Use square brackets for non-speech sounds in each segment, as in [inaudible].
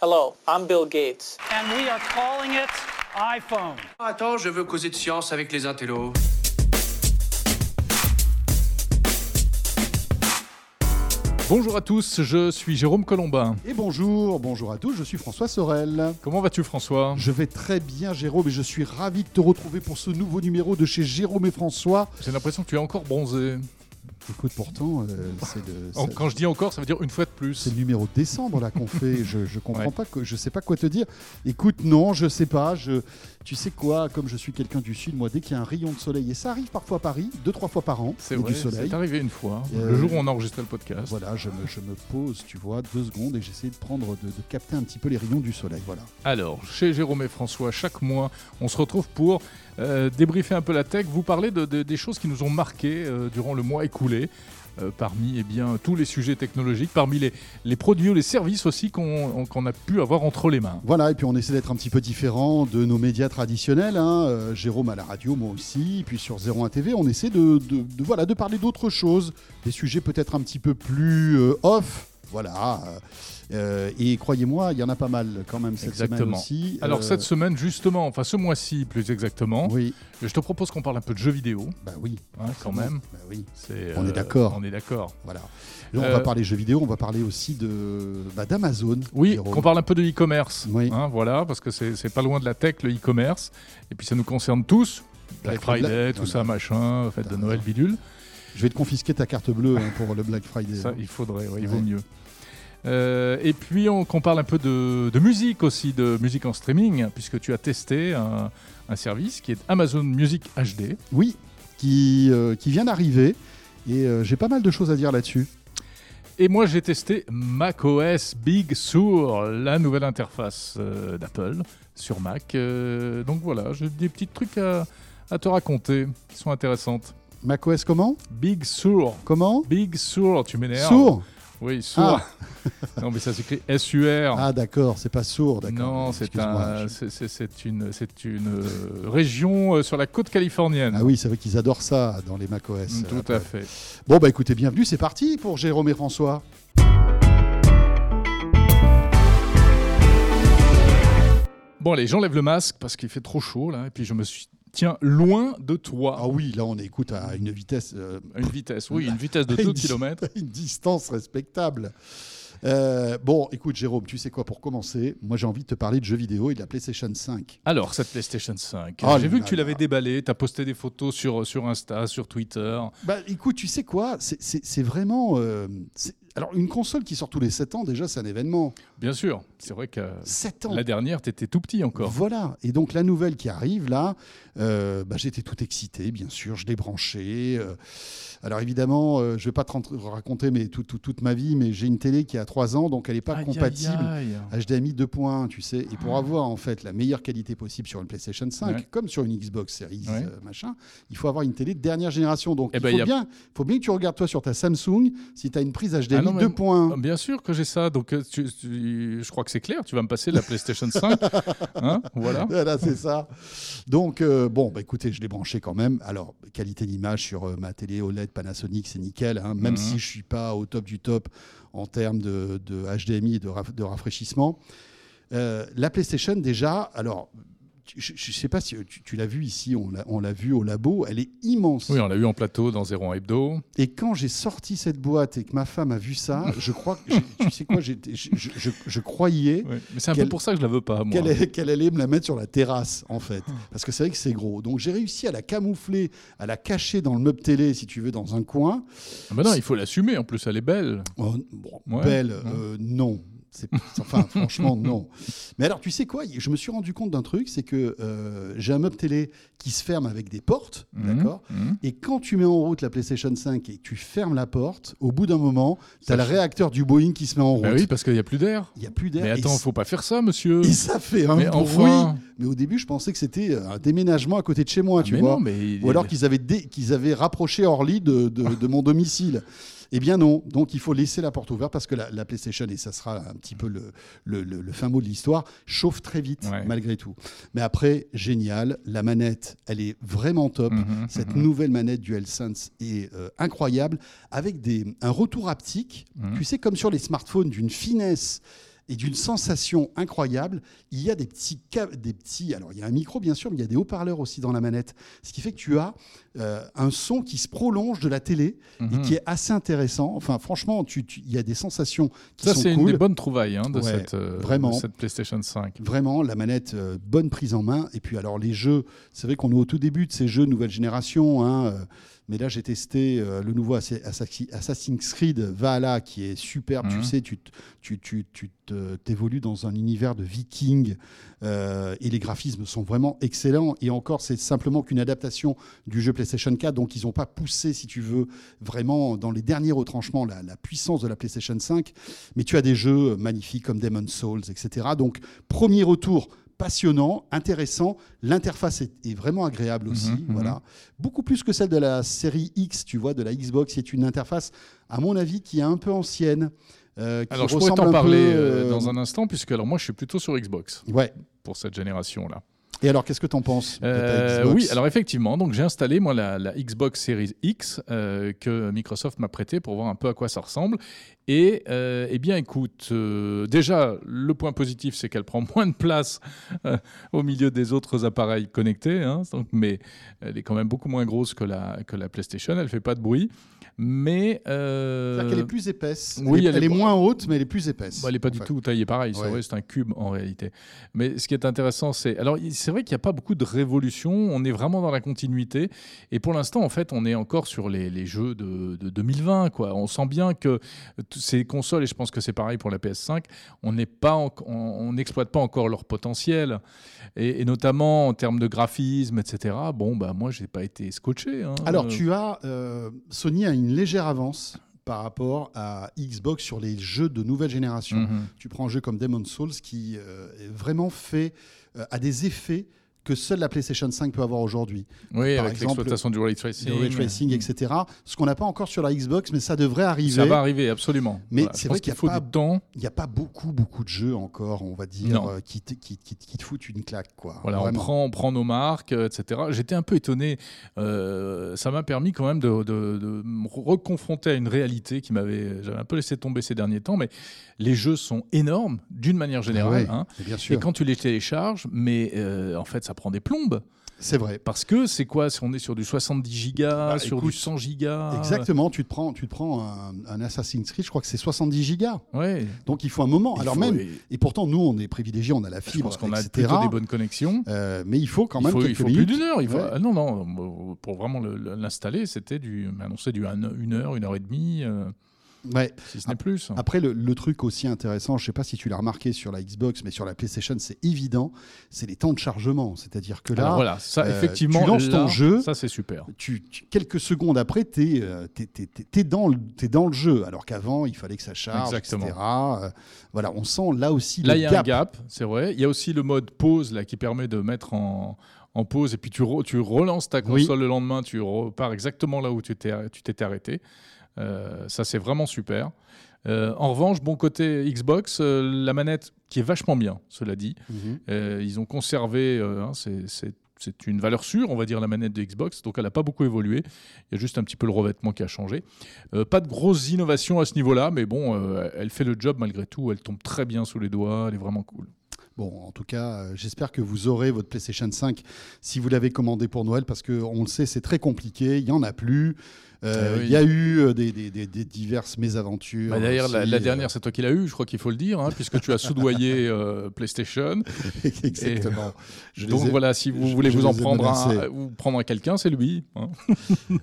Hello, I'm Bill Gates. And we are calling it iPhone. Attends, je veux causer de science avec les intellos. Bonjour à tous, je suis Jérôme Colombin. Et bonjour, bonjour à tous, je suis François Sorel. Comment vas-tu François? Je vais très bien Jérôme et je suis ravi de te retrouver pour ce nouveau numéro de chez Jérôme et François. J'ai l'impression que tu es encore bronzé. Écoute, pourtant, euh, c'est le. Ça- Quand je dis encore, ça veut dire une fois de plus. C'est le numéro de décembre là qu'on fait. [laughs] Je, je comprends Ouais. pas, que, je sais pas quoi te dire. Écoute, non, je sais pas. Je, tu sais quoi Comme je suis quelqu'un du sud, moi, dès qu'il y a un rayon de soleil et ça arrive parfois à Paris, deux trois fois par an, C'est vrai, du soleil. c'est arrivé une fois, Euh, le jour où on enregistrait le podcast. Voilà, je me, je me pose, tu vois, deux secondes et j'essaie de prendre, de, de capter un petit peu les rayons du soleil. Voilà. Alors, chez Jérôme et François, chaque mois, on se retrouve pour euh, débriefer un peu la tech, vous parler de, de- des choses qui nous ont marqués euh, durant le mois écoulé. euh, parmi eh bien, tous les sujets technologiques, parmi les, produits ou les services aussi qu'on a pu avoir entre les mains. Voilà, et puis on essaie d'être un petit peu différent de nos médias traditionnels. hein. Euh, Jérôme à la radio, moi aussi, puis sur 01 TV, on essaie de, de- parler d'autres choses, des sujets peut-être un petit peu plus off. Voilà. euh, euh, et croyez-moi, il y en a pas mal quand même cette semaine Exactement. aussi. Alors Euh, cette semaine justement, enfin ce mois-ci plus exactement, Oui, je te propose qu'on parle un peu de jeux vidéo, bah oui. hein, quand même. Bah oui, C'est, On est euh, d'accord. On est d'accord. voilà. Là, on Euh, va parler jeux vidéo, on va parler aussi de bah, d'Amazon. Oui, qu'on parle un peu de e-commerce. Oui. hein, voilà, parce que c'est pas loin de la tech, le e-commerce. Et puis ça nous concerne tous. Black Black- Friday, tout ça, machin, fête de Noël, bidule. Je vais te confisquer ta carte bleue hein, pour le Black Friday. Ça, il faudrait, ouais, il Ouais. vaut mieux. Euh, et puis on, qu'on parle un peu de, de musique aussi, de musique en streaming, puisque tu as testé un, un service qui est Amazon Music HD. Oui, qui, euh, qui vient d'arriver. Et euh, j'ai pas mal de choses à dire là-dessus. Et moi j'ai testé macOS Big Sur, la nouvelle interface euh, d'Apple sur Mac. Euh, donc voilà, j'ai des petits trucs à, à te raconter qui sont intéressantes. macOS comment? Big Sur. Comment? Big Sur, tu m'énerves. Sourd Oui, Sur. [laughs] non, mais ça s'écrit S-U-R. Ah d'accord, c'est pas sourd, d'accord. non, c'est un, une, c'est une euh, région euh, sur la côte californienne. Ah oui, c'est vrai qu'ils adorent ça dans les macOS. Mm, Tout à fait. Bon bah écoutez, bienvenue, c'est parti pour Jérôme et François. Bon, allez, j'enlève le masque parce qu'il fait trop chaud là, et puis je me suis loin de toi. Ah oui, là on écoute à une vitesse, euh, une vitesse, oui, [laughs] une vitesse de à 2 une di- km. [laughs] une distance respectable. Euh, bon, écoute Jérôme, tu sais quoi pour commencer Moi j'ai envie de te parler de jeux vidéo et de la PlayStation 5. Alors, cette PlayStation 5, Oh j'ai vu que tu l'avais déballée, tu as posté des photos sur, sur Insta, sur Twitter. Bah écoute, tu sais quoi C'est- vraiment... euh, alors une console qui sort tous les 7 ans, déjà c'est un événement. Bien sûr, c'est vrai que 7 ans la dernière, tu étais tout petit encore. Voilà. Et donc la nouvelle qui arrive là, euh, bah, j'étais tout excité, bien sûr. Je l'ai branché. euh. alors évidemment, euh, je vais pas te raconter mais tout- tout- toute ma vie, mais j'ai une télé qui a 3 ans, donc elle n'est pas Aïe, compatible. aïe. HDMI 2.1, tu sais. Et pour avoir en fait la meilleure qualité possible sur une PlayStation 5, Ouais. comme sur une Xbox Series Ouais. machin, il faut avoir une télé de dernière génération. Donc Eh il ben, faut, a- bien, faut bien que tu regardes toi sur ta Samsung si tu as une prise HDMI Ah non, mais- 2.1. Bien sûr que j'ai ça, donc euh, tu- tu- je crois que c'est clair, tu vas me passer la PlayStation 5. [laughs] hein, voilà. Voilà, c'est ça. Donc, euh, bon, bah, écoutez, je l'ai branché quand même. Alors, qualité d'image sur euh, ma télé OLED Panasonic, c'est nickel. hein, même Mhm. si je suis pas au top du top en termes de, de HDMI et de, raf- de rafraîchissement. Euh, la PlayStation, déjà, alors, je ne sais pas si tu, tu l'as vu ici, on l'a- vu au labo, elle est immense. Oui, on l'a eu en plateau dans 01 Hebdo. Et quand j'ai sorti cette boîte et que ma femme a vu ça, je crois que, tu sais quoi, je, je- je- croyais Mais c'est un peu pour ça que je la veux pas, moi. qu'elle allait, me la mettre sur la terrasse, en fait. Parce que c'est vrai que c'est gros. Donc j'ai réussi à la camoufler, à la cacher dans le meuble télé, si tu veux, dans un coin. Ah bah non, il faut l'assumer, en plus elle est belle. Oh, bon, Ouais. Belle, Ouais. euh, non. Enfin, franchement, non. Mais alors, tu sais quoi? Je me suis rendu compte d'un truc, c'est que euh, j'ai un meuble télé qui se ferme avec des portes, Mhm, d'accord? mhm. Et quand tu mets en route la PlayStation 5 et que tu fermes la porte, au bout d'un moment, tu as le réacteur du Boeing qui se met en route. Bah oui, parce qu'il n'y a plus d'air. Il n'y a plus d'air. Mais attends, faut pas faire ça, monsieur. Et ça fait un Mais bruit. enfin. Mais au début, je pensais que c'était un déménagement à côté de chez moi, Ah, tu mais vois. non, mais Ou alors qu'ils avaient, dé- qu'ils avaient rapproché Orly de, de- de mon domicile. [laughs] Eh bien non, donc il faut laisser la porte ouverte parce que la, la PlayStation, et ça sera un petit peu le, le- le- le fin mot de l'histoire, chauffe très vite Ouais. malgré tout. Mais après, génial, la manette, elle est vraiment top. Mhm, Cette mhm. nouvelle manette DualSense est euh, incroyable, avec des, un retour haptique, Mhm. tu sais, comme sur les smartphones, d'une finesse et d'une sensation incroyable. Il y a des petits, des petits, alors il y a un micro bien sûr, mais il y a des haut-parleurs aussi dans la manette, ce qui fait que tu as euh, un son qui se prolonge de la télé et Mhm. qui est assez intéressant. Enfin, franchement, tu- il y a des sensations qui Ça, sont c'est une des bonnes trouvailles hein, de, Ouais, cette, euh, vraiment. de cette PlayStation 5. Vraiment, la manette, euh, bonne prise en main. Et puis, alors, les jeux, c'est vrai qu'on est au tout début de ces jeux nouvelle génération. hein, mais là, j'ai testé euh, le nouveau Assa- Assassi- Assassin's Creed Valhalla, qui est superbe. Mhm. Tu sais, tu, tu, tu, tu t'évolues dans un univers de vikings. euh, et les graphismes sont vraiment excellents. Et encore, c'est simplement qu'une adaptation du jeu PlayStation 4. Donc, ils n'ont pas poussé, si tu veux, vraiment dans les derniers retranchements la, la puissance de la PlayStation 5. Mais tu as des jeux magnifiques comme Demon's Souls, etc. Donc, premier retour passionnant, intéressant. L'interface est, est vraiment agréable aussi. Mhm, mhm. voilà. Beaucoup plus que celle de la série X, tu vois, de la Xbox. C'est une interface, à mon avis, qui est un peu ancienne. euh, qui Alors, je pourrais t'en parler peu, euh, euh, dans un instant, puisque alors moi, je suis plutôt sur Xbox Ouais. pour cette génération-là. Et alors, qu'est-ce que tu en penses Euh, Xbox oui, alors effectivement, donc j'ai installé moi la, la Xbox Series X euh, que Microsoft m'a prêté pour voir un peu à quoi ça ressemble. Et euh, eh bien, écoute, déjà le point positif, c'est qu'elle prend [laughs] moins de place au milieu des autres appareils connectés, hein, donc, mais elle est quand même beaucoup moins grosse que la que la PlayStation. Elle fait pas de bruit, mais euh, C'est-à-dire qu'elle est plus épaisse. oui, elle, est, elle moins haute, mais elle est plus épaisse. Bah, elle n'est pas du tout taillée pareil, c'est Ouais. vrai, c'est un cube en réalité. Mais ce qui est intéressant, c'est. Alors, c'est vrai qu'il n'y a pas beaucoup de révolution, on est vraiment dans la continuité. Et pour l'instant, en fait, on est encore sur les, les jeux de, de 2020. Quoi. On sent bien que ces consoles, et je pense que c'est pareil pour la PS5, on pas en- n'exploite pas encore leur potentiel. Et, et notamment en termes de graphisme, etc. Bon, bah, moi, je n'ai pas été scotché. hein. Alors, tu as. euh, Sony a une légère avance par rapport à Xbox sur les jeux de nouvelle génération. mhm. Tu prends un jeu comme Demon's Souls qui euh, est vraiment fait euh, à des effets que seule la PlayStation 5 peut avoir aujourd'hui. Oui, Par avec l'exploitation du ray tracing. Le ray tracing, etc. Ce qu'on n'a pas encore sur la Xbox, mais ça devrait arriver. Ça va arriver, absolument. Mais Voilà, c'est vrai qu'il a faut pas- du temps. Il n'y a pas beaucoup, beaucoup de jeux encore, on va dire, euh, qui, te, qui, qui- qui te foutent une claque. Quoi. Voilà, on prend, on prend nos marques, euh, etc. J'étais un peu étonné. euh, ça m'a permis quand même de, de- de me reconfronter à une réalité qui m'avait, j'avais un peu laissé tomber ces derniers temps. Mais les jeux sont énormes d'une manière générale. Ouais, hein. bien Et sûr. quand tu les télécharges, mais euh, en fait, ça prend des plombes. C'est vrai. Parce que c'est quoi Si on est sur du 70 gigas, Bah, sur écoute, du 100 gigas. Exactement, tu te prends, tu te prends un, un Assassin's Creed, je crois que c'est 70 gigas. Ouais. Donc il faut un moment. Il Alors même, et et pourtant nous on est privilégiés, on a la Je fibre, pense qu'on a plutôt des bonnes connexions. Euh, mais il faut quand il même il plus d'une heure. Il faut... Ouais. ah non, non, pour vraiment le- le- l'installer, c'était du, annoncé du un- une heure, une heure et demie, euh, Ouais. si ce n'est plus. Après, le, le truc aussi intéressant, je ne sais pas si tu l'as remarqué sur la Xbox, mais sur la PlayStation, c'est évident, c'est les temps de chargement. C'est-à-dire que là, Alors voilà, ça euh, effectivement, tu lances ton là, jeu, ça c'est super. tu, tu- quelques secondes après, tu es, dans, le- t'es dans le jeu, alors qu'avant, il fallait que ça charge, Exactement. etc. Euh, voilà, on sent là aussi Là, le il y a gap. un gap, c'est vrai. Il y a aussi le mode pause là qui permet de mettre en, en pause et puis tu, re- tu relances ta Oui. console le lendemain, tu repars exactement là où tu t'étais arrêté. Euh, ça c'est vraiment super. Euh, en revanche, bon côté Xbox, euh, la manette qui est vachement bien, cela dit. Mhm. Euh, ils ont conservé, hein, c'est- une valeur sûre, on va dire, la manette de Xbox, donc elle n'a pas beaucoup évolué. Il y a juste un petit peu le revêtement qui a changé. Pas de grosses innovations à ce niveau-là, mais bon, elle fait le job malgré tout. Elle tombe très bien sous les doigts, elle est vraiment cool. Bon, en tout cas, euh, j'espère que vous aurez votre PlayStation 5 si vous l'avez commandé pour Noël, parce qu'on le sait, c'est très compliqué, il n'y en a plus. Euh, Eh oui. Il y a eu euh, des, des- des- des diverses mésaventures. Bah, D'ailleurs, la, euh, dernière, c'est toi qui l'as eu, je crois qu'il faut le dire, hein, puisque tu as soudoyé [laughs] euh, PlayStation. [laughs] Exactement. Donc ai- voilà, si vous je- voulez je vous en prendre un, ou prendre un quelqu'un, c'est lui. hein. [laughs]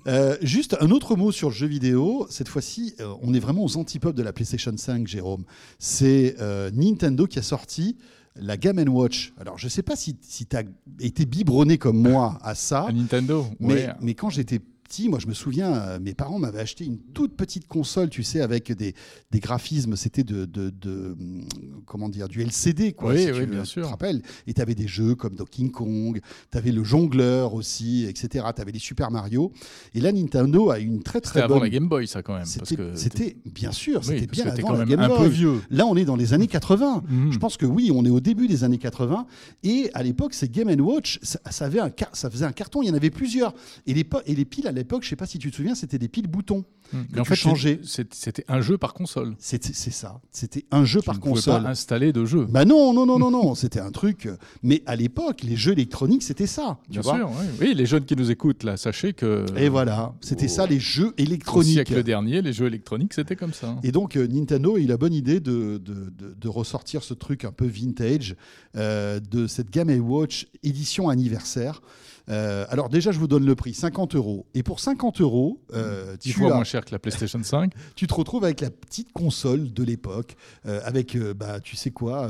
Euh, juste un autre mot sur le jeu vidéo. Cette fois-ci, on est vraiment aux antipodes de la PlayStation 5, Jérôme. C'est Nintendo qui a sorti la Game Watch. Alors, je ne sais pas si, si tu as été biberonné comme moi à ça. À Nintendo. Mais, ouais. mais quand j'étais petit, moi je me souviens, euh, mes parents m'avaient acheté une toute petite console, tu sais, avec des, des graphismes, c'était de, de, de, hum, comment dire, du LCD, quoi. Oui, si oui, tu bien sûr. Te rappelles Et tu avais des jeux comme Donkey Kong, tu avais le jongleur aussi, etc. Tu avais les Super Mario. Et là, Nintendo a une très C'était très avant bonne. la Game Boy, ça quand même. C'était, c'était- bien sûr, c'était bien avant quand la même Game un Boy. peu vieux. Là, on est dans les années 80. Mhm. Je pense que oui, on est au début des années 80. Et à l'époque, ces Game Watch, ça, ça avait un ça faisait un carton. Il y en avait plusieurs. Et les, et les piles l'époque, je sais pas si tu te souviens, c'était des piles boutons. Mais que en fait, c'était un jeu par console. C'est ça. C'était un jeu Tu par ne console. pas installer de jeu. Bah non, non, non, non, non. [laughs] C'était un truc. euh, Mais à l'époque, les jeux électroniques, c'était ça. tu Bien vois. sûr, oui. Oui, les jeunes qui nous écoutent, là, sachez que. Et voilà. C'était au- ça, les jeux Au électroniques. siècle dernier, les jeux électroniques, c'était comme ça. Et donc euh, Nintendo a eu la bonne idée de, de, de- de ressortir ce truc un peu vintage euh, de cette Game Watch édition anniversaire. Euh, alors déjà, je vous donne le prix, 50 euros. Et pour 50 euros, euh, 10 tu, fois as- moins cher que la PlayStation 5. [laughs] tu te retrouves avec la petite console de l'époque, euh, avec, bah, tu sais quoi,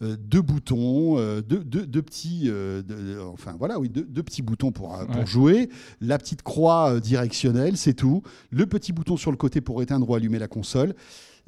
deux boutons, deux, deux- deux petits, enfin voilà, oui, deux, petits boutons pour, pour Ouais. jouer, la petite croix directionnelle, c'est tout, le petit bouton sur le côté pour éteindre ou allumer la console.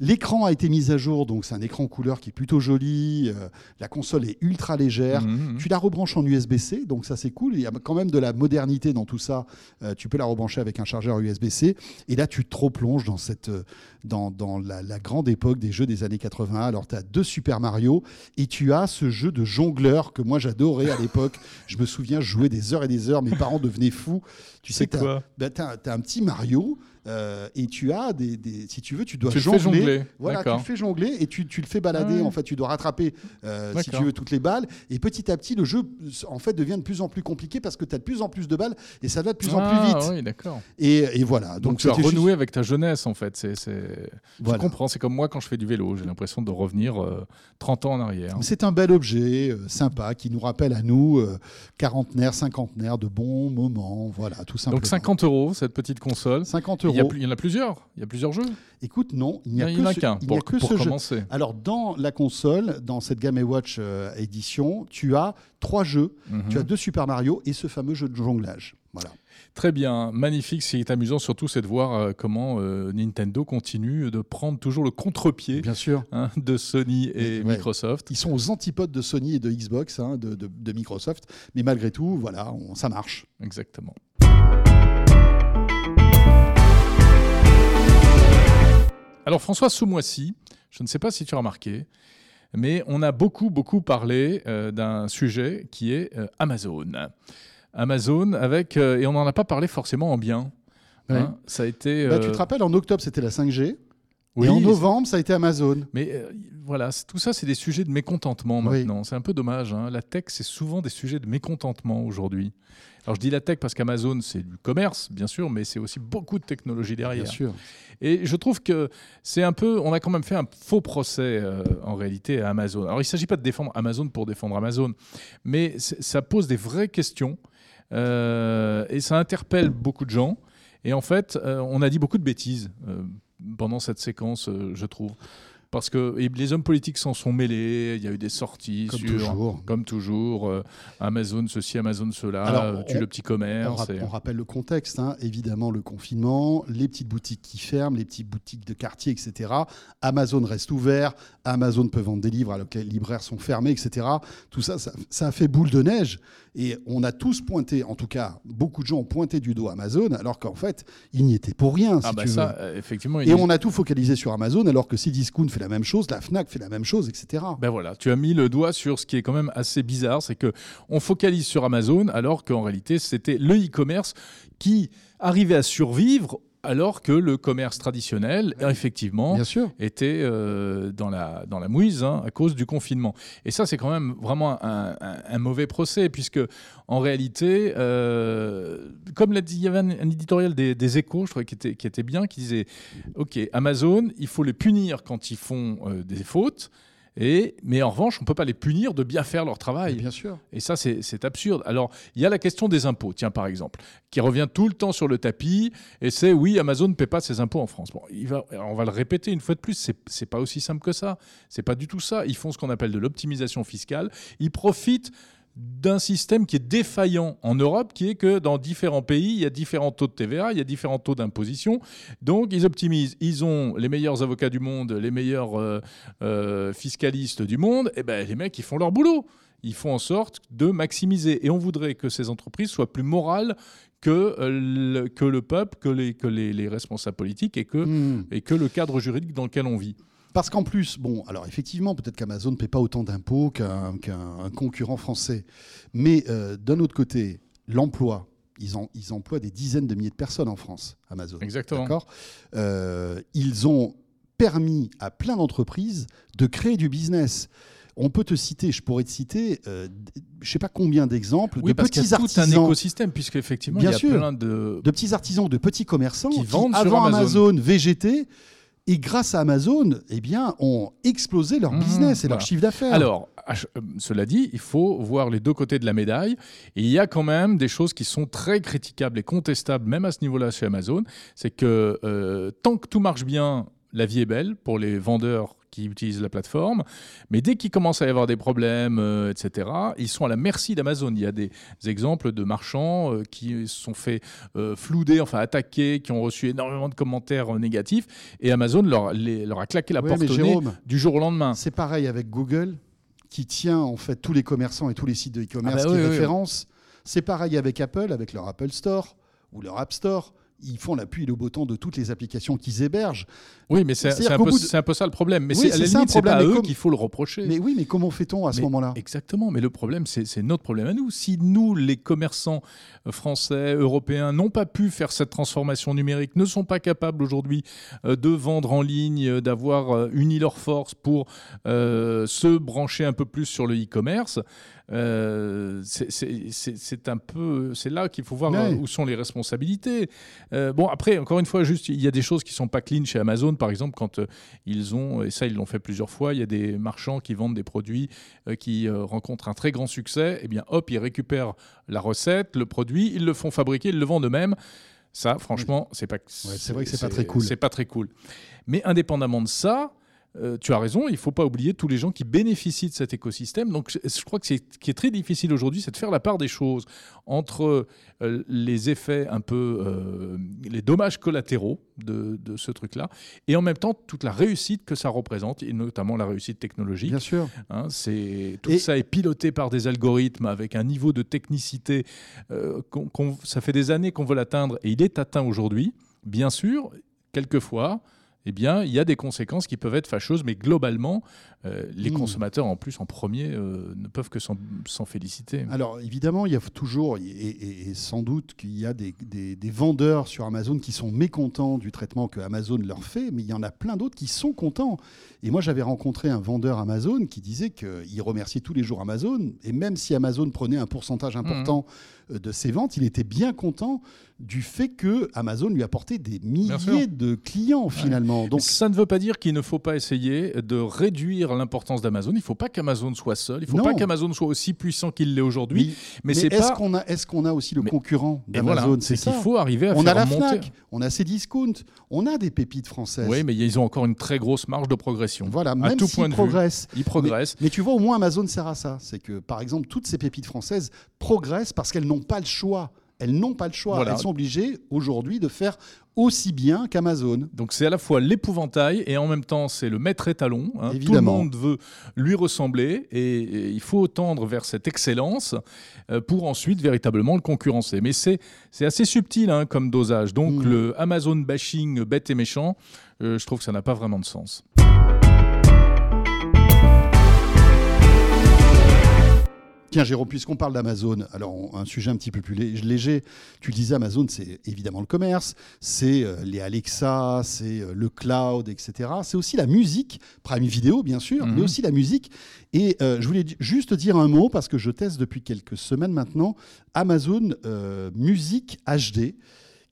L'écran a été mis à jour, donc c'est un écran couleur qui est plutôt joli. euh, la console est ultra légère. Mhm. Tu la rebranches en USB-C, donc ça c'est cool. Il y a quand même de la modernité dans tout ça. Euh, tu peux la rebrancher avec un chargeur USB-C. Et là, tu te replonges dans, cette, euh, dans, dans la, la grande époque des jeux des années 80. Alors, tu as deux Super Mario et tu as ce jeu de jongleur que moi j'adorais à l'époque. Je me souviens, je jouais des heures et des heures. Mes parents devenaient fous. Tu sais t'as- quoi? bah, un petit Mario. euh, et tu as des, des- si tu veux, tu dois Tu le jongler. Jongler, Voilà, tu le fais jongler et tu, tu le fais balader. En fait, tu dois rattraper, euh, si tu veux, toutes les balles. Et petit à petit, le jeu en fait devient de plus en plus compliqué parce que tu as de plus en plus de balles et ça va de plus en Ah, plus vite. Oui, d'accord. Et, et voilà. Donc, Donc, tu as juste- renoué avec ta jeunesse, en fait. C'est, c'est... Voilà. Je comprends. C'est comme moi quand je fais du vélo. J'ai l'impression de revenir euh, 30 ans en arrière. C'est un bel objet euh, sympa qui nous rappelle à nous, euh, quarantenaires, cinquantenaires, de bons moments. Voilà, tout simplement. Donc 50 euros, cette petite console. 50 Il y, a, euros. il y en a plusieurs. Il y a plusieurs jeux. Écoute, non, il n'y a que n'y en a qu'un il pour, que pour ce jeu. commencer. Alors, dans la console, dans cette Game Watch euh, édition, tu as trois jeux. Mhm. Tu as deux Super Mario et ce fameux jeu de jonglage. Voilà. Très bien, magnifique. Ce qui est amusant surtout, c'est de voir euh, comment euh, Nintendo continue de prendre toujours le contre-pied Bien sûr. hein, de Sony et Ouais. Microsoft. Ils sont aux antipodes de Sony et de Xbox, hein, de, de- de Microsoft. Mais malgré tout, voilà, on- ça marche. Exactement. Alors François, ce mois-ci, je ne sais pas si tu as remarqué, mais on a beaucoup, beaucoup parlé euh, d'un sujet qui est euh, Amazon. Amazon, avec, euh, et on n'en a pas parlé forcément en bien. hein. Ça a été... Bah, tu te rappelles, en octobre, c'était la 5G. Oui, et en novembre, ça a été Amazon. Mais euh, voilà, tout ça, c'est des sujets de mécontentement Oui. maintenant. C'est un peu dommage. hein. La tech, c'est souvent des sujets de mécontentement aujourd'hui. Alors je dis la tech parce qu'Amazon, c'est du commerce, bien sûr, mais c'est aussi beaucoup de technologie derrière. Bien sûr. Et je trouve que c'est un peu, on a quand même fait un faux procès euh, en réalité à Amazon. Alors il ne s'agit pas de défendre Amazon pour défendre Amazon, mais ça pose des vraies questions euh, et ça interpelle beaucoup de gens. Et en fait, euh, on a dit beaucoup de bêtises pendant cette séquence, euh, je trouve. Parce que les hommes politiques s'en sont mêlés, il y a eu des sorties Comme sur, toujours. comme toujours, euh, Amazon ceci, Amazon cela, Alors, euh, on- le petit On, commerce. et- on rappelle le contexte, hein. évidemment le confinement, les petites boutiques qui ferment, les petites boutiques de quartier, etc. Amazon reste ouvert, Amazon peut vendre des livres alors que les libraires sont fermés, etc. Tout ça, ça, ça a fait boule de neige. Et on a tous pointé, en tout cas, beaucoup de gens ont pointé du dos Amazon, alors qu'en fait, ils n'y étaient pour rien, si ah bah tu ça, veux. euh, effectivement. Et il- on a tout focalisé sur Amazon, alors que Cdiscount fait la même chose, la Fnac fait la même chose, etc. Ben voilà, tu as mis le doigt sur ce qui est quand même assez bizarre, c'est que on focalise sur Amazon alors qu'en réalité c'était le e-commerce qui arrivait à survivre alors que le commerce traditionnel, effectivement, Bien sûr. était euh, dans, la, dans la mouise hein, à cause du confinement. Et ça, c'est quand même vraiment un, un- un mauvais procès, puisque en réalité, euh, comme l'a dit, il y avait un, un éditorial des, des échos, je trouvais, qui était, qui était bien, qui disait, OK, Amazon, il faut les punir quand ils font euh, des fautes, et, mais en revanche, on ne peut pas les punir de bien faire leur travail. Bien sûr. Et ça, c'est absurde. Alors, il y a la question des impôts, tiens, par exemple, qui revient tout le temps sur le tapis. Et c'est oui, Amazon ne paie pas ses impôts en France. Bon, il va, on va le répéter une fois de plus, c'est pas aussi simple que ça. C'est pas du tout ça. Ils font ce qu'on appelle de l'optimisation fiscale. Ils profitent d'un système qui est défaillant en Europe, qui est que dans différents pays, il y a différents taux de TVA, il y a différents taux d'imposition. Donc, ils optimisent. Ils ont les meilleurs avocats du monde, les meilleurs euh, euh, fiscalistes du monde. Et ben, les mecs, ils font leur boulot. Ils font en sorte de maximiser. Et on voudrait que ces entreprises soient plus morales que, euh, le, que le peuple, que, les, que les, les responsables politiques et que, Hmm. et que le cadre juridique dans lequel on vit. Parce qu'en plus, bon, alors effectivement, peut-être qu'Amazon ne paie pas autant d'impôts qu'un qu'un- un concurrent français. Mais euh, d'un autre côté, l'emploi, Ils, en- ils emploient des dizaines de milliers de personnes en France, Amazon. Exactement. D'accord? Euh, Ils ont permis à plein d'entreprises de créer du business. On peut te citer, je pourrais te citer, euh, je sais pas combien d'exemples Oui, de parce petits y a tout un artisans, écosystème, puisqu'effectivement, il Bien y a sûr. plein de. de petits artisans, de petits commerçants Qui qui, vendent sur Amazon. Amazon. VGT et grâce à Amazon, eh bien, ont explosé leur Mhm, business et leur voilà. chiffre d'affaires. Alors, euh, cela dit, il faut voir les deux côtés de la médaille. Et il y a quand même des choses qui sont très critiquables et contestables, même à ce niveau-là chez Amazon. C'est que euh, tant que tout marche bien, la vie est belle pour les vendeurs qui utilisent la plateforme. Mais dès qu'il commence à y avoir des problèmes, euh, etc., ils sont à la merci d'Amazon. Il y a des exemples de marchands euh, qui se sont fait euh, flouder, enfin attaquer, qui ont reçu énormément de commentaires négatifs. Et Amazon leur, les- leur a claqué la Ouais, porte mais au nez Jérôme, du jour au lendemain. c'est pareil avec Google, qui tient en fait tous les commerçants et tous les sites de e-commerce Ah bah qui oui, oui, référencent. C'est pareil avec Apple, avec leur Apple Store ou leur App Store. Ils font l'appui et le beau temps de toutes les applications qu'ils hébergent. Oui, mais c'est un, de- un peu ça le problème. Mais Oui, c'est à la c'est pas à eux comme- qu'il faut le reprocher. Mais oui, mais comment fait-on à ce moment-là? Exactement, mais le problème, c'est notre problème à nous. Si nous, les commerçants français, européens, n'ont pas pu faire cette transformation numérique, ne sont pas capables aujourd'hui euh, de vendre en ligne, euh, d'avoir euh, uni leur force pour euh, se brancher un peu plus sur le e-commerce, euh, c'est- un peu, c'est là qu'il faut voir Ouais. euh, où sont les responsabilités. Euh, bon, après, encore une fois, juste, il y a des choses qui sont pas clean chez Amazon, par exemple, quand euh, ils ont, et ça ils l'ont fait plusieurs fois, il y a des marchands qui vendent des produits qui rencontrent un très grand succès, et bien hop, ils récupèrent la recette, le produit, ils le font fabriquer, ils le vendent eux-mêmes. Ça, franchement, c'est pas. c'est vrai que c'est pas très cool. C'est pas très cool. Mais indépendamment de ça, euh, tu as raison, il ne faut pas oublier tous les gens qui bénéficient de cet écosystème. Donc, je, je crois que ce qui est très difficile aujourd'hui, c'est de faire la part des choses entre euh, les effets un peu, euh, les dommages collatéraux de, de ce truc-là, et en même temps toute la réussite que ça représente, et notamment la réussite technologique. Bien sûr. Hein, c'est tout Et- ça est piloté par des algorithmes avec un niveau de technicité. qu'on- qu'on- ça fait des années qu'on veut l'atteindre et il est atteint aujourd'hui. Bien sûr, quelquefois, eh bien, il y a des conséquences qui peuvent être fâcheuses, mais globalement, euh, les Hmm. consommateurs en plus en premier euh, ne peuvent que s'en féliciter. Alors évidemment, il y a toujours, et, et- et sans doute qu'il y a des, des- des vendeurs sur Amazon qui sont mécontents du traitement que Amazon leur fait, mais il y en a plein d'autres qui sont contents. Et moi, j'avais rencontré un vendeur Amazon qui disait qu'il remerciait tous les jours Amazon, et même si Amazon prenait un pourcentage important euh, de ses ventes, il était bien content du fait que Amazon lui apportait des milliers de clients finalement. Donc ça ne veut pas dire qu'il ne faut pas essayer de réduire l'importance d'Amazon. Il ne faut pas qu'Amazon soit seul. Il ne faut Non. pas qu'Amazon soit aussi puissant qu'il l'est aujourd'hui. Mais, mais c'est est-ce pas. qu'on a, est-ce qu'on a aussi le Mais- concurrent Et voilà, d'Amazon c'est ça qu'il faut arriver à On faire a la monter. Fnac, on a Cdiscount, on a des pépites françaises. Oui, mais ils ont encore une très grosse marge de progression. Voilà, à même tout s'ils point de progressent. vue. Ils progressent. Mais tu vois, au moins Amazon sert à ça. C'est que, par exemple, toutes ces pépites françaises progressent parce qu'elles n'ont pas le choix. Elles n'ont pas le choix. Voilà. Elles sont obligées aujourd'hui de faire aussi bien qu'Amazon. Donc c'est à la fois l'épouvantail et en même temps c'est le maître étalon. hein. Tout le monde veut lui ressembler et, et il faut tendre vers cette excellence euh, pour ensuite véritablement le concurrencer. Mais c'est c'est assez subtil hein, comme dosage. Donc Mm. le Amazon bashing bête et méchant, euh, je trouve que ça n'a pas vraiment de sens. Tiens, Jérôme, puisqu'on parle d'Amazon, alors un sujet un petit peu plus lé- léger. Tu le disais, Amazon, c'est évidemment le commerce, c'est euh, les Alexa, c'est euh, le cloud, etc. C'est aussi la musique, Prime Video, bien sûr, Mhm. mais aussi la musique. Et euh, je voulais juste dire un mot, parce que je teste depuis quelques semaines maintenant, Amazon euh, Musique HD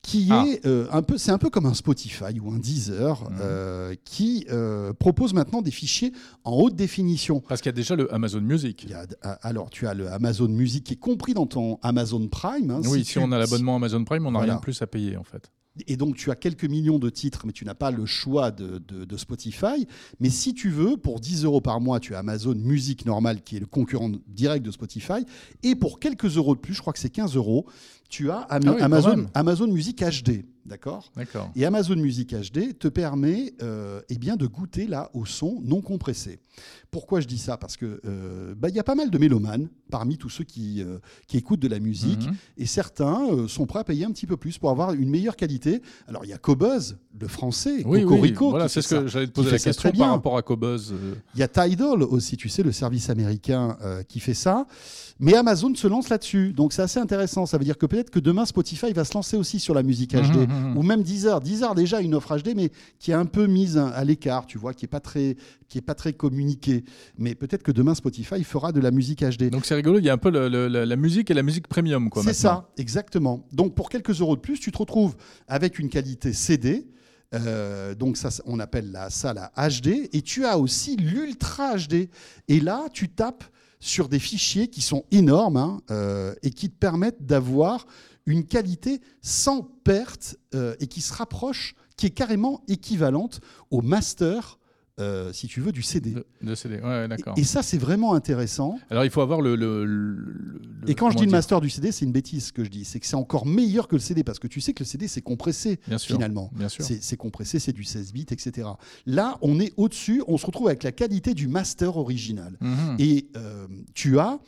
qui Ah. est euh, un peu, c'est un peu comme un Spotify ou un Deezer, Mhm. euh, qui euh, propose maintenant des fichiers en haute définition. Parce qu'il y a déjà le Amazon Music. Il y a- alors, tu as le Amazon Music qui est compris dans ton Amazon Prime. hein, oui, si, on a l'abonnement Amazon Prime, on n'a Voilà. rien de plus à payer en fait. Et donc, tu as quelques millions de titres, mais tu n'as pas le choix de, de- de Spotify. Mais si tu veux, pour 10 euros par mois, tu as Amazon Music normal, qui est le concurrent direct de Spotify. Et pour quelques euros de plus, je crois que c'est 15 euros, tu as Am- Ah oui, Amazon. Amazon Music HD. D'accord? Et Amazon Music HD te permet euh, eh bien, de goûter là au son non compressé. Pourquoi je dis ça? Parce que euh, bah, y a pas mal de mélomanes parmi tous ceux qui, euh, qui écoutent de la musique Mhm. et certains euh, sont prêts à payer un petit peu plus pour avoir une meilleure qualité. Alors il y a Cobuzz, le français, Oui, oui, Cocorico, voilà, qui c'est ce que j'allais te poser la question par rapport à Cobuzz. euh, Il y a Tidal aussi, tu sais, le service américain qui fait ça. Mais Amazon se lance là-dessus. Donc c'est assez intéressant. Ça veut dire que peut-être que demain, Spotify va se lancer aussi sur la musique HD. Mhm. Ou même Deezer. Deezer, déjà, une offre HD, mais qui est un peu mise à l'écart, tu vois, qui n'est pas, très- qui est pas très communiquée. Mais peut-être que demain, Spotify fera de la musique HD. Donc c'est rigolo, il y a un peu le- le- la, la musique et la musique premium. quoi. C'est ça, exactement. Donc pour quelques euros de plus, tu te retrouves avec une qualité CD. euh, donc ça, on appelle la, ça la HD. Et tu as aussi l'Ultra HD. Et là, tu tapes sur des fichiers qui sont énormes hein, euh, et qui te permettent d'avoir une qualité sans perte euh, et qui se rapproche, qui est carrément équivalente au master, euh, si tu veux, du CD. De, de CD, ouais, d'accord. Et ça, c'est vraiment intéressant. Alors il faut avoir le. le- Et quand je dis le master du CD, c'est une bêtise ce que je dis. C'est que c'est encore meilleur que le CD parce que tu sais que le CD c'est compressé Bien sûr. finalement. Bien sûr. C'est c'est compressé, c'est du 16 bits, etc. Là, on est au-dessus, on se retrouve avec la qualité du master original. Mhm. Et euh, tu as.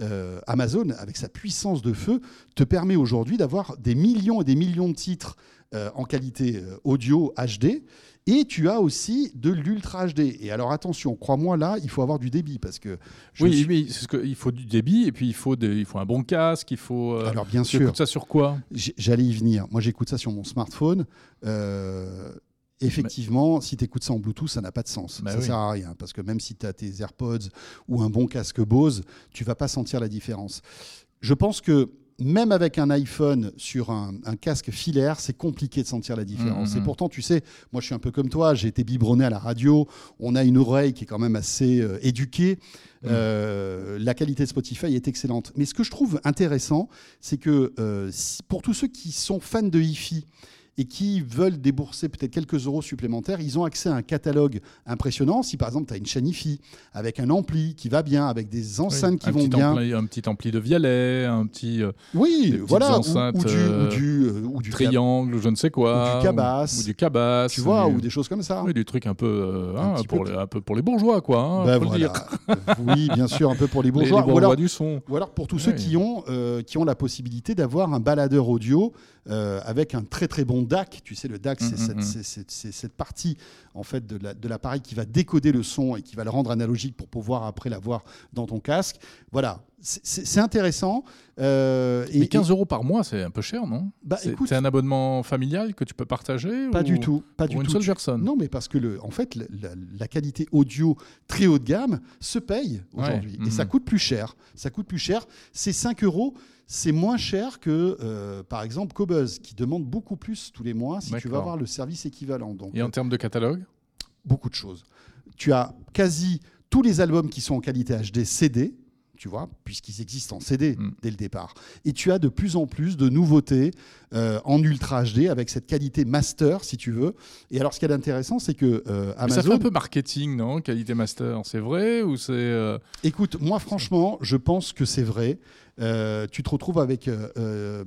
Euh, Amazon, avec sa puissance de feu, te permet aujourd'hui d'avoir des millions et des millions de titres euh, en qualité euh, audio HD. Et tu as aussi de l'Ultra HD. Et alors attention, crois-moi, là, il faut avoir du débit parce que. Oui, suis- oui, ce que, il faut du débit et puis il faut, des- il faut un bon casque, il faut. euh, Alors bien tu sûr. écoutes ça sur quoi? J'allais y venir. Moi, j'écoute ça sur mon smartphone. Euh, effectivement, si tu écoutes ça en Bluetooth, ça n'a pas de sens. Bah ça oui. sert à rien. Parce que même si tu as tes AirPods ou un bon casque Bose, tu vas pas sentir la différence. Je pense que même avec un iPhone sur un, un casque filaire, c'est compliqué de sentir la différence. Mhm. Et pourtant, tu sais, moi je suis un peu comme toi, j'ai été biberonné à la radio, on a une oreille qui est quand même assez euh, éduquée. Euh, la qualité de Spotify est excellente. Mais ce que je trouve intéressant, c'est que euh, si- pour tous ceux qui sont fans de hi-fi et qui veulent débourser peut-être quelques euros supplémentaires, ils ont accès à un catalogue impressionnant. Si par exemple tu as une chaîne hi-fi avec un ampli qui va bien, avec des enceintes qui vont bien, ampli- un petit ampli de Vialet, un petit euh, oui, voilà, ou- enceintes, ou, du, euh, ou du, euh, ou du triangle je ne sais quoi. ou du cabas. Ou, du cabas. tu vois, du- ou des choses comme ça. Oui, des trucs un peu, Un hein, pour peu les, un peu pour les bourgeois, quoi. hein, Ben voilà. dire. [laughs] oui, bien sûr, un peu pour les Les, les bourgeois. bourgeois ou, alors, du son. ou alors pour tous ceux qui ont, euh, qui ont la possibilité d'avoir un baladeur audio avec un très très bon DAC. Tu sais, le DAC, c'est Mm, cette, mm, mm. cette partie en fait de la- de l'appareil qui va décoder le son et qui va le rendre analogique pour pouvoir après l'avoir dans ton casque. Voilà, c'est- intéressant. Euh, et- Mais 15 euros par mois, c'est un peu cher, non? Bah, C'est un abonnement familial que tu peux partager Pas ou du tout, pas pour du une tout. seule personne? Non, mais parce que le, en fait, la, la- la qualité audio très haut de gamme se paye aujourd'hui Ouais, et ça coûte plus cher. Ça coûte plus cher. C'est 5 euros. C'est moins cher que, euh, par exemple, Cobuzz, qui demande beaucoup plus tous les mois si tu vas avoir le service équivalent. Donc, Et en termes de catalogue beaucoup de choses. Tu as quasi tous les albums qui sont en qualité HD CD, tu vois, puisqu'ils existent en CD Mm. dès le départ. Et tu as de plus en plus de nouveautés euh, en Ultra HD avec cette qualité master, si tu veux. Et alors, ce qui est intéressant, c'est que euh, Mais Ça fait Amazon. un peu marketing, non? Qualité master, c'est vrai ou c'est euh, Écoute, moi, franchement, je pense que c'est vrai. Euh, tu te retrouves avec, euh, euh,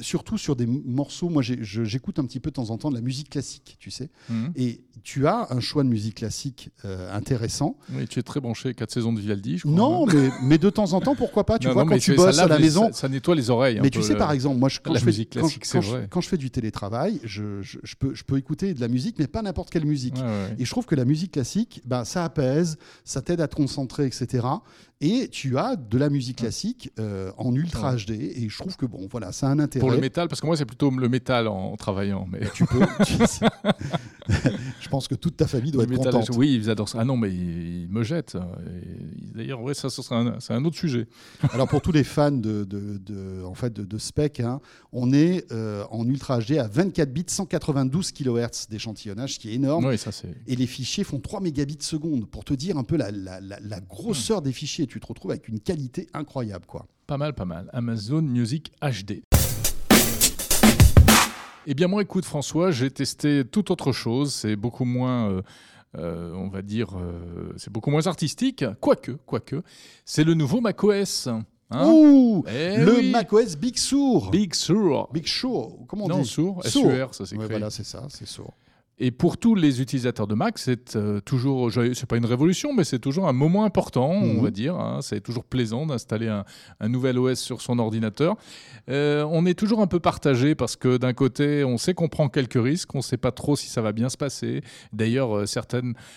surtout sur des morceaux. Moi, j'écoute un petit peu de temps en temps de la musique classique, tu sais. hmm Et tu as un choix de musique classique intéressant. Oui, tu es très branché 4 saisons de Vivaldi, je crois. Non, hein. mais, mais de temps en temps, pourquoi pas Tu Non, vois, non, quand tu bosses à la maison. ça, ça nettoie les oreilles. Mais tu sais, le- par exemple, moi, je, quand, la je fais, musique quand- classique, quand c'est je- vrai. quand je fais du télétravail, je, je- je peux, je peux écouter de la musique, mais pas n'importe quelle musique. Ouais, ouais. Et je trouve que la musique classique, bah, ça apaise, ça t'aide à te concentrer, etc. Et tu as de la musique classique euh, en ultra. HD. Et je trouve que bon, voilà, ça a un intérêt. Pour le métal, parce que moi c'est plutôt le métal en, en travaillant. Mais Tu peux. [laughs] [laughs] je pense que toute ta famille doit le être métal, contente. oui, ils adorent ça. Ah non, mais ils, ils me jettent. Et D'ailleurs, ouais, ça, un, c'est un autre sujet. [laughs] Alors pour tous les fans de, de, de- en fait de, de spec, hein, on est euh, en ultra HD à 24 bits, 192 kHz d'échantillonnage, ce qui est énorme. Oui, ça c'est. Et les fichiers font 3 mégabits seconde pour te dire un peu la, la- la- la grosseur des fichiers. Tu te retrouves avec une qualité incroyable, quoi. Pas mal, pas mal. Amazon Music HD. Eh bien, moi, écoute, François, j'ai testé tout autre chose. C'est beaucoup moins, euh, euh, on va dire, euh, c'est beaucoup moins artistique. Quoique, quoique, c'est le nouveau macOS. hein. Ouh, Eh le oui. macOS Big Sur. Big Sur. Big Sur, comment on Non, dit Sur, SUR, ça s'écrit. Ouais, voilà, c'est ça, c'est Sur. Et pour tous les utilisateurs de Mac, c'est euh, toujours, c'est pas une révolution, mais c'est toujours un moment important, Mhm. on va dire. hein. C'est toujours plaisant d'installer un, un nouvel OS sur son ordinateur. Euh, on est toujours un peu partagé parce que d'un côté, on sait qu'on prend quelques risques, on sait pas trop si ça va bien se passer. D'ailleurs, euh,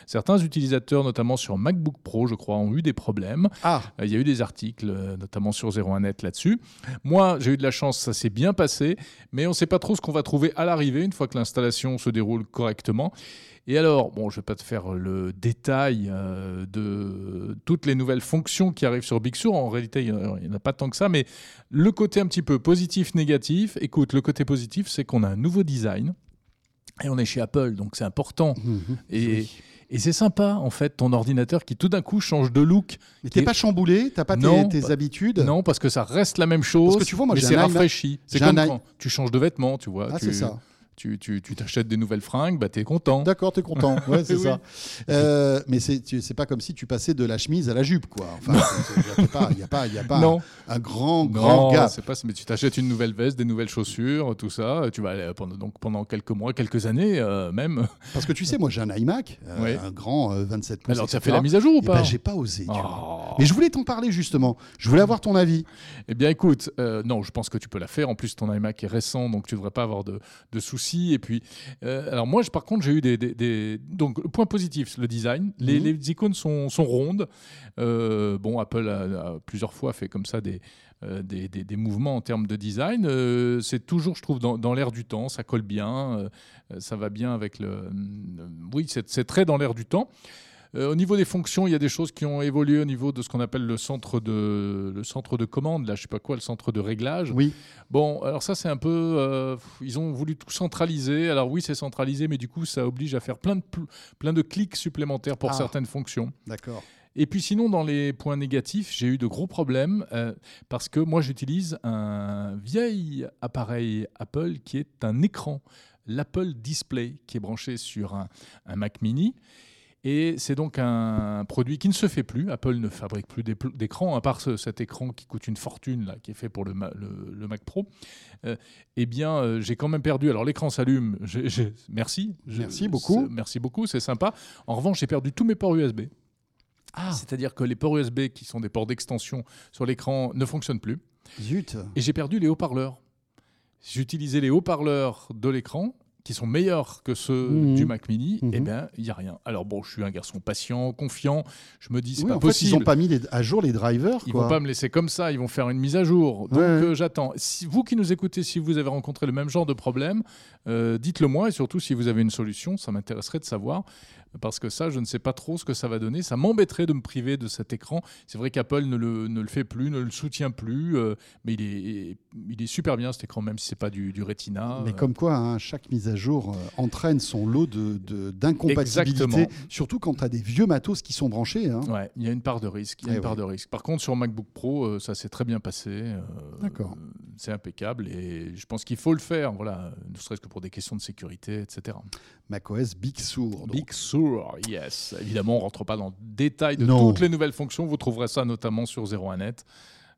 certains utilisateurs, notamment sur MacBook Pro, je crois, ont eu des problèmes. Ah, Euh, Il y a eu des articles, notamment sur 01net là-dessus. Moi, j'ai eu de la chance, ça s'est bien passé, mais on ne sait pas trop ce qu'on va trouver à l'arrivée une fois que l'installation se déroule correctement. Et alors, bon, je ne vais pas te faire le détail euh, de toutes les nouvelles fonctions qui arrivent sur Big Sur. En réalité, il n'y en a pas tant que ça, mais le côté un petit peu positif, négatif, écoute, le côté positif, c'est qu'on a un nouveau design. Et on est chez Apple, donc c'est important. Et, Oui. et c'est sympa, en fait, ton ordinateur qui tout d'un coup change de look. Mais t'es Et- pas chamboulé, t'as pas Non, tes, habitudes. Non, parce que ça reste la même chose. Parce que tu vois, moi, j'ai rafraîchi. C'est comme quand tu changes de vêtements, tu vois. Ah, tu, c'est ça. Tu tu- tu t'achètes des nouvelles fringues, bah t'es content. D'accord, t'es content. Ouais, [laughs] c'est Oui. ça. Euh, mais c'est tu- c'est pas comme si tu passais de la chemise à la jupe, quoi. Enfin, il n'y a pas, y a pas, y a pas Non. un grand, grand Non, gap. pas. Mais tu t'achètes une nouvelle veste, des nouvelles chaussures, tout ça. Tu vas aller pendant, donc pendant quelques mois, quelques années euh, même. Parce que tu sais, moi, j'ai un iMac, euh, Oui. un grand euh, 27 pouces. Alors, tu as fait la mise à jour ou Eh pas ben, j'ai pas osé. tu vois. Oh. Mais je voulais t'en parler justement. Je voulais avoir ton avis. Eh bien, écoute, euh, non, je pense que tu peux la faire. En plus, ton iMac est récent, donc tu devrais pas avoir de, de soucis. Et puis, euh, alors moi, je- par contre, j'ai eu des, des- des- donc le point positif, le design. Les, Mhm. les icônes sont, sont rondes. Euh, bon, Apple a, a plusieurs fois fait comme ça des euh, des, mouvements en termes de design. Euh, c'est toujours, je trouve, dans, dans l'air du temps. Ça colle bien. ça va bien avec le. oui, c'est très dans l'air du temps. Euh, au niveau des fonctions, il y a des choses qui ont évolué au niveau de ce qu'on appelle le centre de, le centre de commande, là, je sais pas quoi, le centre de réglage. Oui. Bon, alors ça, c'est un peu. euh, ils ont voulu tout centraliser. Alors oui, c'est centralisé, mais du coup, ça oblige à faire plein de, pl- plein de clics supplémentaires pour Ah. certaines fonctions. D'accord. Et puis sinon, dans les points négatifs, j'ai eu de gros problèmes euh, parce que moi, j'utilise un vieil appareil Apple qui est un écran, l'Apple Display, qui est branché sur un, un Mac mini. Et c'est donc un produit qui ne se fait plus. Apple ne fabrique plus d'écran, à part ce- cet écran qui coûte une fortune, là, qui est fait pour le, Ma- le- le Mac Pro. Euh, eh bien, euh, j'ai quand même perdu. Alors, l'écran s'allume. Merci. Merci beaucoup. Merci beaucoup, c'est sympa. En revanche, j'ai perdu tous mes ports USB. Ah, C'est-à-dire que les ports USB, qui sont des ports d'extension sur l'écran, ne fonctionnent plus. zut. Et j'ai perdu les haut-parleurs. J'utilisais les haut-parleurs de l'écran, qui sont meilleurs que ceux Mhm. du Mac Mini. Mhm. Eh bien, il n'y a rien. Alors bon, je suis un garçon patient, confiant. Je me dis, c'est Oui, pas en fait, possible. ils n'ont pas mis les- à jour les drivers. Ils quoi. vont pas me laisser comme ça, ils vont faire une mise à jour. Donc Ouais. euh, j'attends. Si vous qui nous écoutez, si vous avez rencontré le même genre de problème, euh, dites-le moi et surtout si vous avez une solution, ça m'intéresserait de savoir. Parce que ça, je ne sais pas trop ce que ça va donner. Ça m'embêterait de me priver de cet écran. C'est vrai qu'Apple ne le, ne le fait plus, ne le soutient plus, euh, mais il est, il est super bien cet écran, même si c'est pas du, du Retina. Mais Euh, comme quoi, hein, chaque mise à jour euh, entraîne son lot de- de- d'incompatibilité. Exactement. surtout quand tu as des vieux matos qui sont branchés. hein. Ouais, il y a une part de risque. Il y a Eh une part de risque. Par contre, sur MacBook Pro, ça s'est très bien passé. D'accord. C'est impeccable et je pense qu'il faut le faire. Voilà, ne serait-ce que pour des questions de sécurité, etc. macOS Big Sur. donc. Big Sur, yes. Évidemment, on rentre pas dans le détail de Non. toutes les nouvelles fonctions. Vous trouverez ça notamment sur 01net.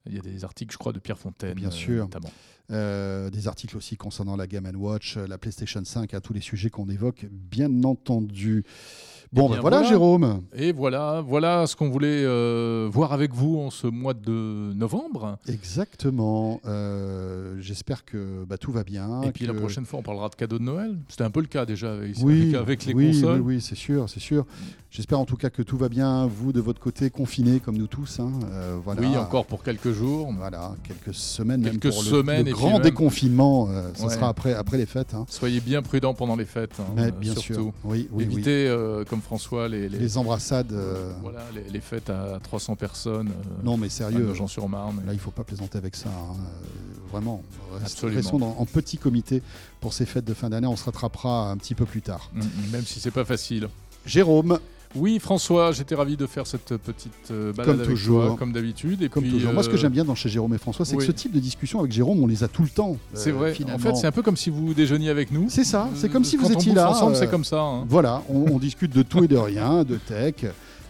Il y a des articles, je crois, de Pierre Fontaine. Bien euh, sûr. notamment. Euh, des articles aussi concernant la Game Watch, euh, la PlayStation 5, à tous les sujets qu'on évoque, bien entendu. Bon, Eh bien, ben voilà, voilà. Jérôme. Et voilà, voilà ce qu'on voulait euh, voir avec vous en ce mois de novembre. Exactement. Euh, J'espère que bah, tout va bien. Et puis la prochaine fois, on parlera de cadeaux de Noël. C'était un peu le cas déjà avec, Oui, avec, les oui, consoles. Oui, oui, c'est sûr, c'est sûr. J'espère en tout cas que tout va bien, vous de votre côté, confinés comme nous tous. hein. Euh, voilà. Oui, encore pour quelques jours. Voilà, quelques semaines, même Quelques pour le- semaines, le, grand déconfinement. euh, ça Ouais. sera après, après les fêtes. hein. Soyez bien prudents pendant les fêtes. hein, Mais bien sûr. surtout. Oui, oui. Évitez, euh, comme François, les, les, Les embrassades. euh, voilà, les, les fêtes à 300 personnes. euh, Non, mais sérieux. Nogent-sur-Marne. Là, il faut pas plaisanter avec ça. hein. Vraiment. Absolument. Restons dans- en petit comité pour ces fêtes de fin d'année. On se rattrapera un petit peu plus tard. Mm, mm, Même si c'est pas facile. Jérôme, Oui, François, j'étais ravi de faire cette petite euh, balade Comme avec toujours. toi, comme d'habitude. Et comme puis, toujours. Moi, ce que euh, j'aime bien dans chez Jérôme et François, c'est oui. que ce type de discussion avec Jérôme, on les a tout le temps. C'est euh, vrai. finalement. En fait, c'est un peu comme si vous déjeuniez avec nous. C'est ça. C'est Euh, comme si quand vous étiez là. ensemble, euh, c'est comme ça. hein. Voilà, on, [laughs] on discute de tout et de rien, de tech.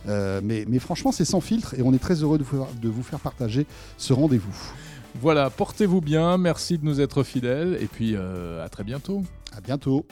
Euh, mais, mais franchement, c'est sans filtre et on est très heureux de vous, de vous faire partager ce rendez-vous. Voilà, portez-vous bien, merci de nous être fidèles et puis euh, à très bientôt. À bientôt.